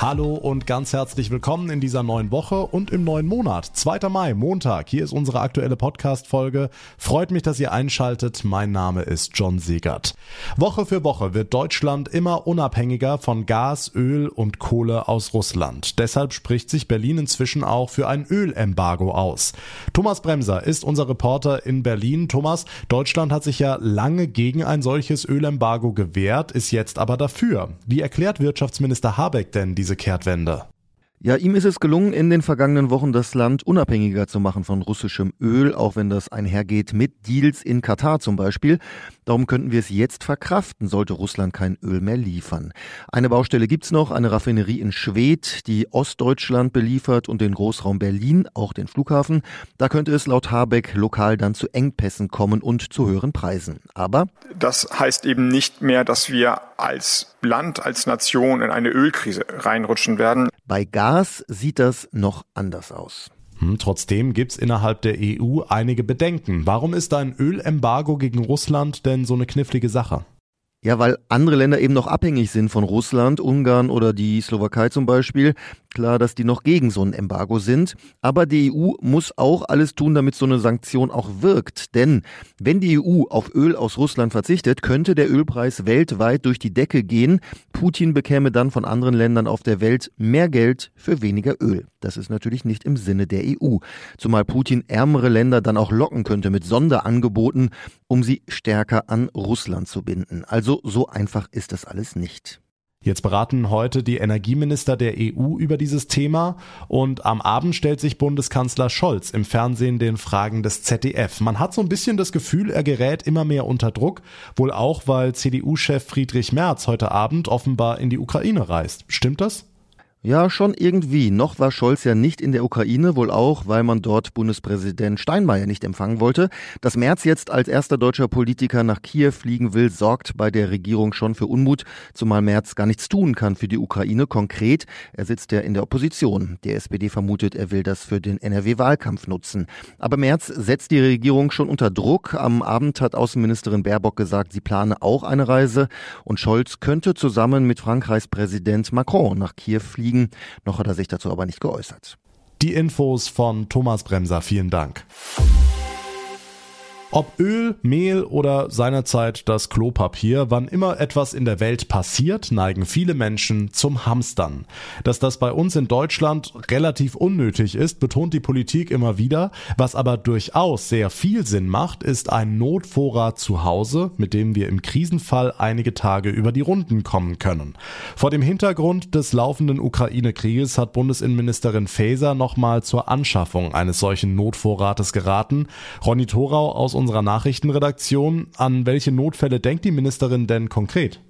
Hallo und ganz herzlich willkommen in dieser neuen Woche und im neuen Monat. 2. Mai, Montag. Hier ist unsere aktuelle Podcast-Folge. Freut mich, dass ihr einschaltet. Mein Name ist John Segert. Woche für Woche wird Deutschland immer unabhängiger von Gas, Öl und Kohle aus Russland. Deshalb spricht sich Berlin inzwischen auch für ein Ölembargo aus. Thomas Bremser ist unser Reporter in Berlin. Thomas, Deutschland hat sich ja lange gegen ein solches Ölembargo gewehrt, ist jetzt aber dafür. Wie erklärt Wirtschaftsminister Habeck denn diese Kehrtwende? Ja, ihm ist es gelungen, in den vergangenen Wochen das Land unabhängiger zu machen von russischem Öl, auch wenn das einhergeht mit Deals in Katar zum Beispiel. Darum könnten wir es jetzt verkraften, sollte Russland kein Öl mehr liefern. Eine Baustelle gibt's noch, eine Raffinerie in Schwedt, die Ostdeutschland beliefert und den Großraum Berlin, auch den Flughafen. Da könnte es laut Habeck lokal dann zu Engpässen kommen und zu höheren Preisen. Aber das heißt eben nicht mehr, dass wir als Land, als Nation in eine Ölkrise reinrutschen werden. Bei Gas sieht das noch anders aus. Hm, trotzdem gibt's innerhalb der EU einige Bedenken. Warum ist ein Ölembargo gegen Russland denn so eine knifflige Sache? Ja, weil andere Länder eben noch abhängig sind von Russland, Ungarn oder die Slowakei zum Beispiel. Klar, dass die noch gegen so ein Embargo sind. Aber die EU muss auch alles tun, damit so eine Sanktion auch wirkt. Denn wenn die EU auf Öl aus Russland verzichtet, könnte der Ölpreis weltweit durch die Decke gehen. Putin bekäme dann von anderen Ländern auf der Welt mehr Geld für weniger Öl. Das ist natürlich nicht im Sinne der EU. Zumal Putin ärmere Länder dann auch locken könnte mit Sonderangeboten, um sie stärker an Russland zu binden. Also so einfach ist das alles nicht. Jetzt beraten heute die Energieminister der EU über dieses Thema und am Abend stellt sich Bundeskanzler Scholz im Fernsehen den Fragen des ZDF. Man hat so ein bisschen das Gefühl, er gerät immer mehr unter Druck, wohl auch, weil CDU-Chef Friedrich Merz heute Abend offenbar in die Ukraine reist. Stimmt das? Ja, schon irgendwie. Noch war Scholz ja nicht in der Ukraine, wohl auch, weil man dort Bundespräsident Steinmeier nicht empfangen wollte. Dass Merz jetzt als erster deutscher Politiker nach Kiew fliegen will, sorgt bei der Regierung schon für Unmut, zumal Merz gar nichts tun kann für die Ukraine konkret. Er sitzt ja in der Opposition. Die SPD vermutet, er will das für den NRW-Wahlkampf nutzen. Aber Merz setzt die Regierung schon unter Druck. Am Abend hat Außenministerin Baerbock gesagt, sie plane auch eine Reise und Scholz könnte zusammen mit Frankreichs Präsident Macron nach Kiew fliegen liegen. Noch hat er sich dazu aber nicht geäußert. Die Infos von Thomas Bremser. Vielen Dank. Ob Öl, Mehl oder seinerzeit das Klopapier, wann immer etwas in der Welt passiert, neigen viele Menschen zum Hamstern. Dass das bei uns in Deutschland relativ unnötig ist, betont die Politik immer wieder. Was aber durchaus sehr viel Sinn macht, ist ein Notvorrat zu Hause, mit dem wir im Krisenfall einige Tage über die Runden kommen können. Vor dem Hintergrund des laufenden Ukraine-Krieges hat Bundesinnenministerin Faeser nochmal zur Anschaffung eines solchen Notvorrates geraten. Ronny Thorau aus unserer Nachrichtenredaktion. An welche Notfälle denkt die Ministerin denn konkret?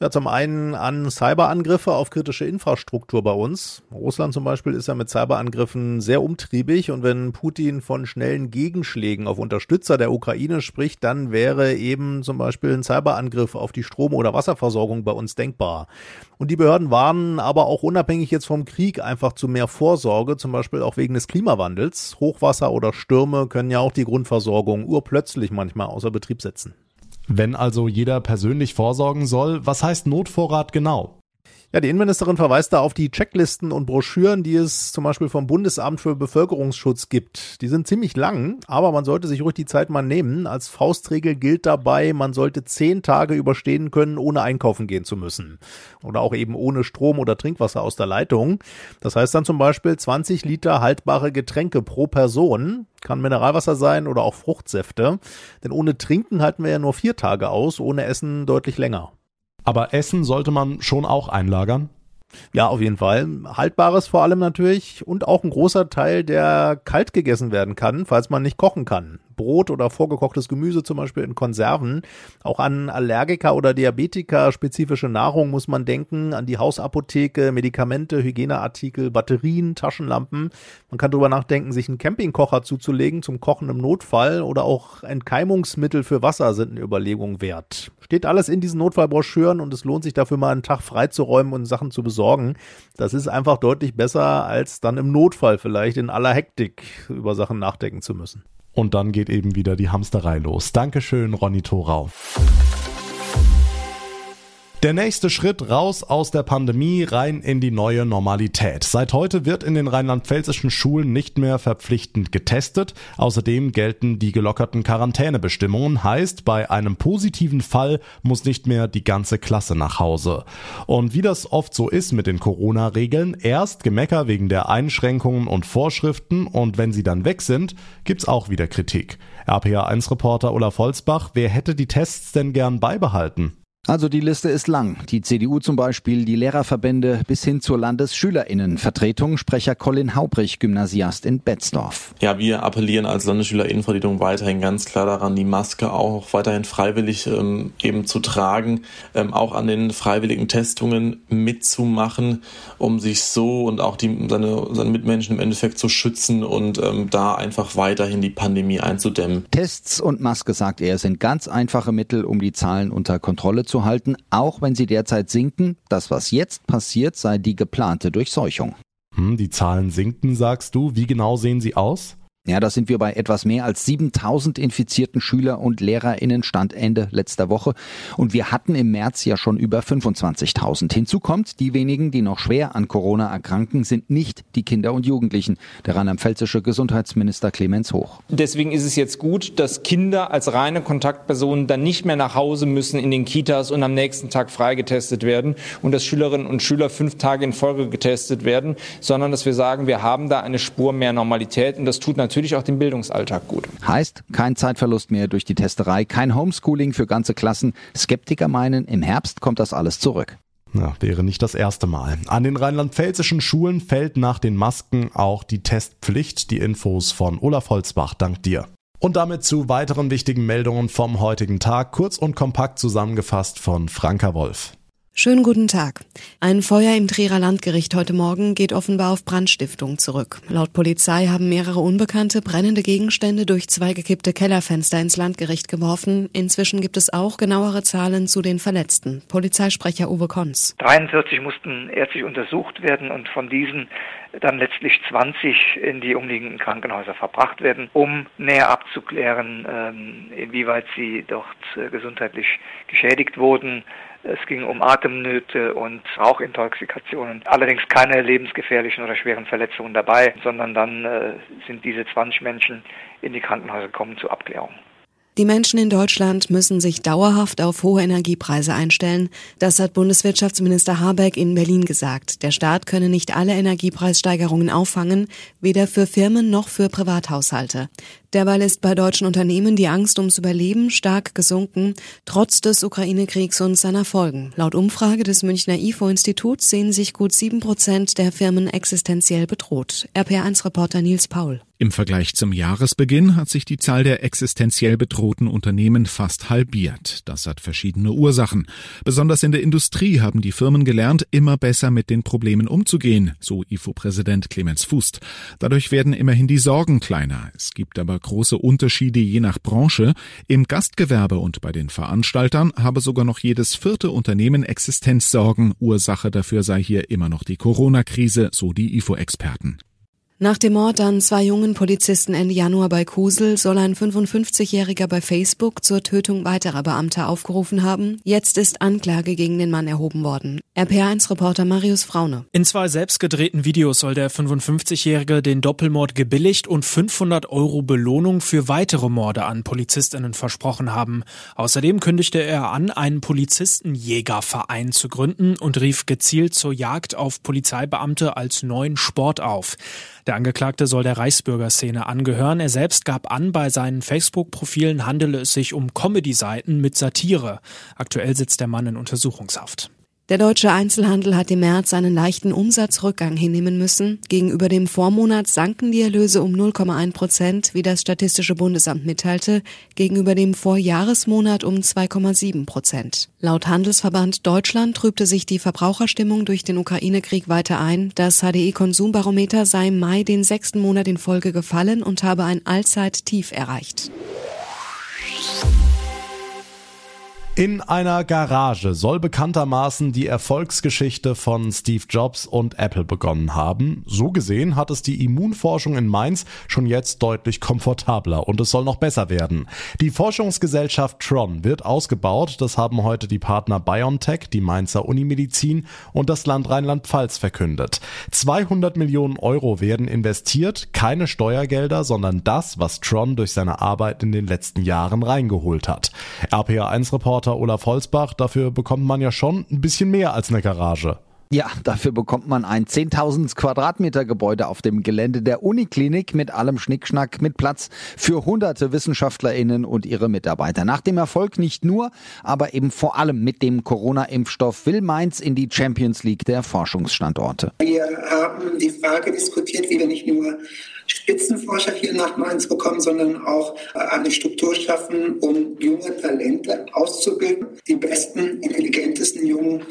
Ja, zum einen an Cyberangriffe auf kritische Infrastruktur bei uns. Russland zum Beispiel ist ja mit Cyberangriffen sehr umtriebig und wenn Putin von schnellen Gegenschlägen auf Unterstützer der Ukraine spricht, dann wäre eben zum Beispiel ein Cyberangriff auf die Strom- oder Wasserversorgung bei uns denkbar. Und die Behörden warnen aber auch unabhängig jetzt vom Krieg einfach zu mehr Vorsorge, zum Beispiel auch wegen des Klimawandels. Hochwasser oder Stürme können ja auch die Grundversorgung urplötzlich manchmal außer Betrieb setzen. Wenn also jeder persönlich vorsorgen soll, was heißt Notvorrat genau? Ja, die Innenministerin verweist da auf die Checklisten und Broschüren, die es zum Beispiel vom Bundesamt für Bevölkerungsschutz gibt. Die sind ziemlich lang, aber man sollte sich ruhig die Zeit mal nehmen. Als Faustregel gilt dabei, man sollte zehn Tage überstehen können, ohne einkaufen gehen zu müssen. Oder auch eben ohne Strom oder Trinkwasser aus der Leitung. Das heißt dann zum Beispiel 20 Liter haltbare Getränke pro Person. Kann Mineralwasser sein oder auch Fruchtsäfte. Denn ohne Trinken halten wir ja nur vier Tage aus, ohne Essen deutlich länger. Aber Essen sollte man schon auch einlagern? Ja, auf jeden Fall. Haltbares vor allem natürlich und auch ein großer Teil, der kalt gegessen werden kann, falls man nicht kochen kann. Brot oder vorgekochtes Gemüse zum Beispiel in Konserven. Auch an Allergiker oder Diabetiker spezifische Nahrung muss man denken, an die Hausapotheke, Medikamente, Hygieneartikel, Batterien, Taschenlampen. Man kann darüber nachdenken, sich einen Campingkocher zuzulegen zum Kochen im Notfall oder auch Entkeimungsmittel für Wasser sind eine Überlegung wert. Steht alles in diesen Notfallbroschüren und es lohnt sich dafür mal einen Tag freizuräumen und Sachen zu besorgen. Das ist einfach deutlich besser, als dann im Notfall vielleicht in aller Hektik über Sachen nachdenken zu müssen. Und dann geht eben wieder die Hamsterei los. Dankeschön, Ronny Thorau. Der nächste Schritt raus aus der Pandemie rein in die neue Normalität. Seit heute wird in den rheinland-pfälzischen Schulen nicht mehr verpflichtend getestet. Außerdem gelten die gelockerten Quarantänebestimmungen. Heißt, bei einem positiven Fall muss nicht mehr die ganze Klasse nach Hause. Und wie das oft so ist mit den Corona-Regeln, erst Gemecker wegen der Einschränkungen und Vorschriften und wenn sie dann weg sind, gibt's auch wieder Kritik. RPA1-Reporter Olaf Holzbach, wer hätte die Tests denn gern beibehalten? Also die Liste ist lang. Die CDU zum Beispiel, die Lehrerverbände bis hin zur Landesschülerinnenvertretung. Sprecher Colin Haubrich, Gymnasiast in Betzdorf. Ja, wir appellieren als Landesschülerinnenvertretung weiterhin ganz klar daran, die Maske auch weiterhin freiwillig ähm, eben zu tragen, ähm, auch an den freiwilligen Testungen mitzumachen, um sich so und auch die, seine, seine Mitmenschen im Endeffekt zu schützen und ähm, da einfach weiterhin die Pandemie einzudämmen. Tests und Maske, sagt er, sind ganz einfache Mittel, um die Zahlen unter Kontrolle zu zu halten, auch wenn sie derzeit sinken. Das, was jetzt passiert, sei die geplante Durchseuchung. Hm, die Zahlen sinken, sagst du. Wie genau sehen sie aus? Ja, da sind wir bei etwas mehr als 7000 infizierten Schüler und LehrerInnen Stand Ende letzter Woche. Und wir hatten im März ja schon über 25.000. Hinzu kommt, die wenigen, die noch schwer an Corona erkranken, sind nicht die Kinder und Jugendlichen. Der rheinland-pfälzische Gesundheitsminister Clemens Hoch. Deswegen ist es jetzt gut, dass Kinder als reine Kontaktpersonen dann nicht mehr nach Hause müssen in den Kitas und am nächsten Tag freigetestet werden und dass Schülerinnen und Schüler fünf Tage in Folge getestet werden, sondern dass wir sagen, wir haben da eine Spur mehr Normalität und das tut natürlich natürlich auch dem Bildungsalltag gut. Heißt, kein Zeitverlust mehr durch die Testerei, kein Homeschooling für ganze Klassen. Skeptiker meinen, im Herbst kommt das alles zurück. Ja, wäre nicht das erste Mal. An den rheinland-pfälzischen Schulen fällt nach den Masken auch die Testpflicht. Die Infos von Olaf Holzbach. Dank dir. Und damit zu weiteren wichtigen Meldungen vom heutigen Tag, kurz und kompakt zusammengefasst von Franka Wolf. Schönen guten Tag. Ein Feuer im Trierer Landgericht heute Morgen geht offenbar auf Brandstiftung zurück. Laut Polizei haben mehrere Unbekannte brennende Gegenstände durch zwei gekippte Kellerfenster ins Landgericht geworfen. Inzwischen gibt es auch genauere Zahlen zu den Verletzten. Polizeisprecher Uwe Kons. 43 mussten ärztlich untersucht werden und von diesen dann letztlich 20 in die umliegenden Krankenhäuser verbracht werden, um näher abzuklären, ähm, inwieweit sie dort äh, gesundheitlich geschädigt wurden. Es ging um Atemnöte und Rauchintoxikationen. Allerdings keine lebensgefährlichen oder schweren Verletzungen dabei, sondern dann äh, sind diese 20 Menschen in die Krankenhäuser gekommen zur Abklärung. Die Menschen in Deutschland müssen sich dauerhaft auf hohe Energiepreise einstellen. Das hat Bundeswirtschaftsminister Habeck in Berlin gesagt. Der Staat könne nicht alle Energiepreissteigerungen auffangen, weder für Firmen noch für Privathaushalte. Derweil ist bei deutschen Unternehmen die Angst ums Überleben stark gesunken, trotz des Ukraine-Kriegs und seiner Folgen. Laut Umfrage des Münchner IFO-Instituts sehen sich gut sieben Prozent der Firmen existenziell bedroht. RPR1-Reporter Nils Paul. Im Vergleich zum Jahresbeginn hat sich die Zahl der existenziell bedrohten Unternehmen fast halbiert. Das hat verschiedene Ursachen. Besonders in der Industrie haben die Firmen gelernt, immer besser mit den Problemen umzugehen, so IFO-Präsident Clemens Fußt. Dadurch werden immerhin die Sorgen kleiner. Es gibt aber große Unterschiede je nach Branche. Im Gastgewerbe und bei den Veranstaltern habe sogar noch jedes vierte Unternehmen Existenzsorgen. Ursache dafür sei hier immer noch die Corona-Krise, so die IFO-Experten. Nach dem Mord an zwei jungen Polizisten Ende Januar bei Kusel soll ein 55-Jähriger bei Facebook zur Tötung weiterer Beamter aufgerufen haben. Jetzt ist Anklage gegen den Mann erhoben worden. RPA1-Reporter Marius Fraune. In zwei selbstgedrehten Videos soll der 55-Jährige den Doppelmord gebilligt und 500 Euro Belohnung für weitere Morde an Polizistinnen versprochen haben. Außerdem kündigte er an, einen Polizistenjägerverein zu gründen und rief gezielt zur Jagd auf Polizeibeamte als neuen Sport auf. Angeklagte soll der Reichsbürgerszene angehören. Er selbst gab an, bei seinen Facebook-Profilen handele es sich um Comedy-Seiten mit Satire. Aktuell sitzt der Mann in Untersuchungshaft. Der deutsche Einzelhandel hat im März einen leichten Umsatzrückgang hinnehmen müssen. Gegenüber dem Vormonat sanken die Erlöse um 0,1 Prozent, wie das Statistische Bundesamt mitteilte, gegenüber dem Vorjahresmonat um 2,7 Prozent. Laut Handelsverband Deutschland trübte sich die Verbraucherstimmung durch den Ukraine-Krieg weiter ein. Das HDI-Konsumbarometer sei im Mai den sechsten Monat in Folge gefallen und habe ein Allzeittief erreicht. In einer Garage soll bekanntermaßen die Erfolgsgeschichte von Steve Jobs und Apple begonnen haben. So gesehen hat es die Immunforschung in Mainz schon jetzt deutlich komfortabler und es soll noch besser werden. Die Forschungsgesellschaft Tron wird ausgebaut. Das haben heute die Partner BioNTech, die Mainzer Unimedizin und das Land Rheinland-Pfalz verkündet. 200 Millionen Euro werden investiert, keine Steuergelder, sondern das, was Tron durch seine Arbeit in den letzten Jahren reingeholt hat. RPA1-Reporter Reporter Olaf Holzbach, dafür bekommt man ja schon ein bisschen mehr als eine Garage. Ja, dafür bekommt man ein 10.000 Quadratmeter Gebäude auf dem Gelände der Uniklinik mit allem Schnickschnack mit Platz für hunderte WissenschaftlerInnen und ihre Mitarbeiter. Nach dem Erfolg nicht nur, aber eben vor allem mit dem Corona-Impfstoff will Mainz in die Champions League der Forschungsstandorte. Wir haben die Frage diskutiert, wie wir nicht nur Spitzenforscher hier nach Mainz bekommen, sondern auch eine Struktur schaffen, um junge Talente auszubilden. Die besten, intelligentesten jungen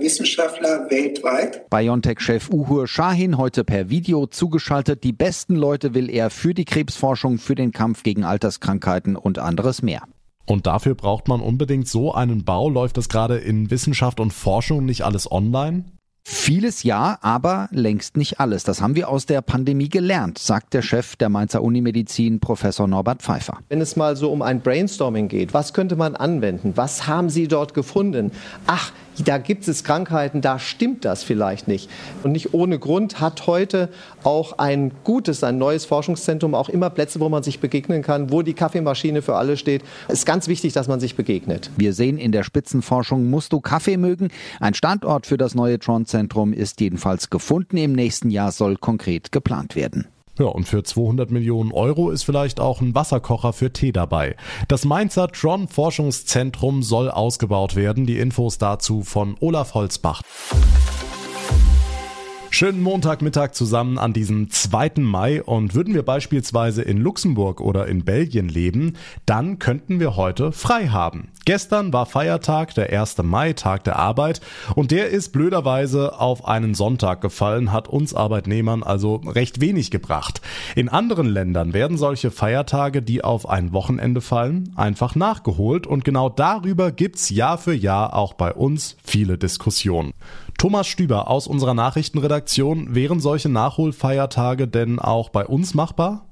Wissenschaftler weltweit. BioNTech-Chef Uhur Shahin heute per Video zugeschaltet. Die besten Leute will er für die Krebsforschung, für den Kampf gegen Alterskrankheiten und anderes mehr. Und dafür braucht man unbedingt so einen Bau. Läuft das gerade in Wissenschaft und Forschung nicht alles online? Vieles ja, aber längst nicht alles. Das haben wir aus der Pandemie gelernt, sagt der Chef der Mainzer Unimedizin, Professor Norbert Pfeiffer. Wenn es mal so um ein Brainstorming geht, was könnte man anwenden? Was haben Sie dort gefunden? Ach, da gibt es Krankheiten, da stimmt das vielleicht nicht. Und nicht ohne Grund hat heute auch ein gutes, ein neues Forschungszentrum auch immer Plätze, wo man sich begegnen kann, wo die Kaffeemaschine für alle steht. Es ist ganz wichtig, dass man sich begegnet. Wir sehen in der Spitzenforschung, musst du Kaffee mögen? Ein Standort für das neue Tron-Zentrum ist jedenfalls gefunden. Im nächsten Jahr soll konkret geplant werden. Ja, und für 200 Millionen Euro ist vielleicht auch ein Wasserkocher für Tee dabei. Das Mainzer Tron Forschungszentrum soll ausgebaut werden. Die Infos dazu von Olaf Holzbach. Schönen Montagmittag zusammen an diesem 2. Mai und würden wir beispielsweise in Luxemburg oder in Belgien leben, dann könnten wir heute frei haben. Gestern war Feiertag, der 1. Mai, Tag der Arbeit und der ist blöderweise auf einen Sonntag gefallen, hat uns Arbeitnehmern also recht wenig gebracht. In anderen Ländern werden solche Feiertage, die auf ein Wochenende fallen, einfach nachgeholt und genau darüber gibt's Jahr für Jahr auch bei uns viele Diskussionen. Thomas Stüber aus unserer Nachrichtenredaktion, wären solche Nachholfeiertage denn auch bei uns machbar?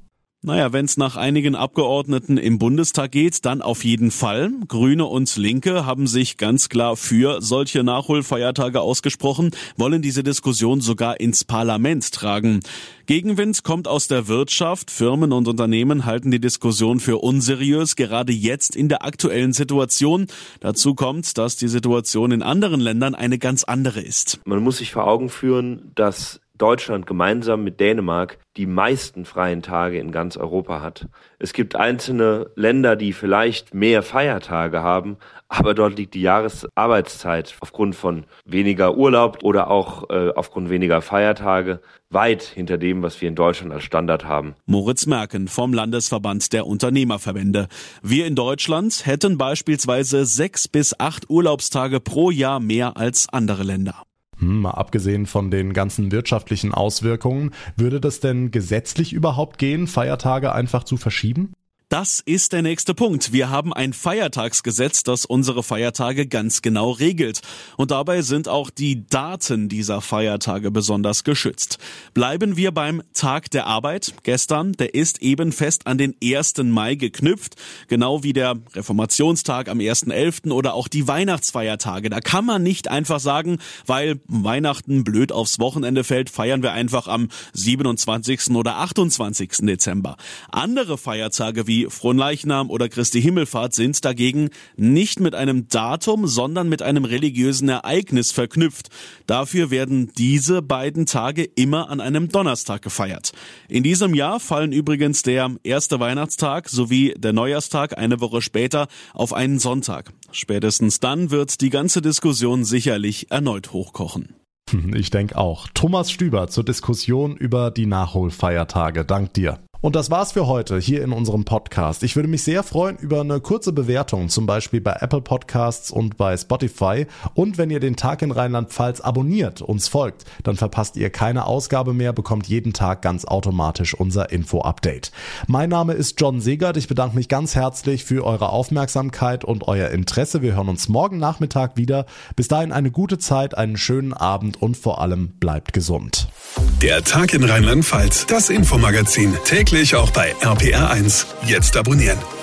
Naja, wenn es nach einigen Abgeordneten im Bundestag geht, dann auf jeden Fall. Grüne und Linke haben sich ganz klar für solche Nachholfeiertage ausgesprochen, wollen diese Diskussion sogar ins Parlament tragen. Gegenwind kommt aus der Wirtschaft. Firmen und Unternehmen halten die Diskussion für unseriös, gerade jetzt in der aktuellen Situation. Dazu kommt, dass die Situation in anderen Ländern eine ganz andere ist. Man muss sich vor Augen führen, dass Deutschland gemeinsam mit Dänemark die meisten freien Tage in ganz Europa hat. Es gibt einzelne Länder, die vielleicht mehr Feiertage haben, aber dort liegt die Jahresarbeitszeit aufgrund von weniger Urlaub oder auch äh, aufgrund weniger Feiertage weit hinter dem, was wir in Deutschland als Standard haben. Moritz Merken vom Landesverband der Unternehmerverbände. Wir in Deutschland hätten beispielsweise sechs bis acht Urlaubstage pro Jahr mehr als andere Länder. Hm, mal abgesehen von den ganzen wirtschaftlichen Auswirkungen, würde das denn gesetzlich überhaupt gehen, Feiertage einfach zu verschieben? Das ist der nächste Punkt. Wir haben ein Feiertagsgesetz, das unsere Feiertage ganz genau regelt. Und dabei sind auch die Daten dieser Feiertage besonders geschützt. Bleiben wir beim Tag der Arbeit. Gestern, der ist eben fest an den 1. Mai geknüpft. Genau wie der Reformationstag am 1.11. oder auch die Weihnachtsfeiertage. Da kann man nicht einfach sagen, weil Weihnachten blöd aufs Wochenende fällt, feiern wir einfach am 27. oder 28. Dezember. Andere Feiertage wie Fronleichnam oder Christi Himmelfahrt sind dagegen nicht mit einem Datum, sondern mit einem religiösen Ereignis verknüpft. Dafür werden diese beiden Tage immer an einem Donnerstag gefeiert. In diesem Jahr fallen übrigens der erste Weihnachtstag sowie der Neujahrstag eine Woche später auf einen Sonntag. Spätestens dann wird die ganze Diskussion sicherlich erneut hochkochen. Ich denke auch. Thomas Stüber zur Diskussion über die Nachholfeiertage. Dank dir. Und das war's für heute hier in unserem Podcast. Ich würde mich sehr freuen über eine kurze Bewertung, zum Beispiel bei Apple Podcasts und bei Spotify. Und wenn ihr den Tag in Rheinland-Pfalz abonniert, uns folgt, dann verpasst ihr keine Ausgabe mehr, bekommt jeden Tag ganz automatisch unser Info-Update. Mein Name ist John Segert. Ich bedanke mich ganz herzlich für eure Aufmerksamkeit und euer Interesse. Wir hören uns morgen Nachmittag wieder. Bis dahin eine gute Zeit, einen schönen Abend und vor allem bleibt gesund. Der Tag in Rheinland-Pfalz, das Infomagazin, täglich auch bei RPR1. Jetzt abonnieren.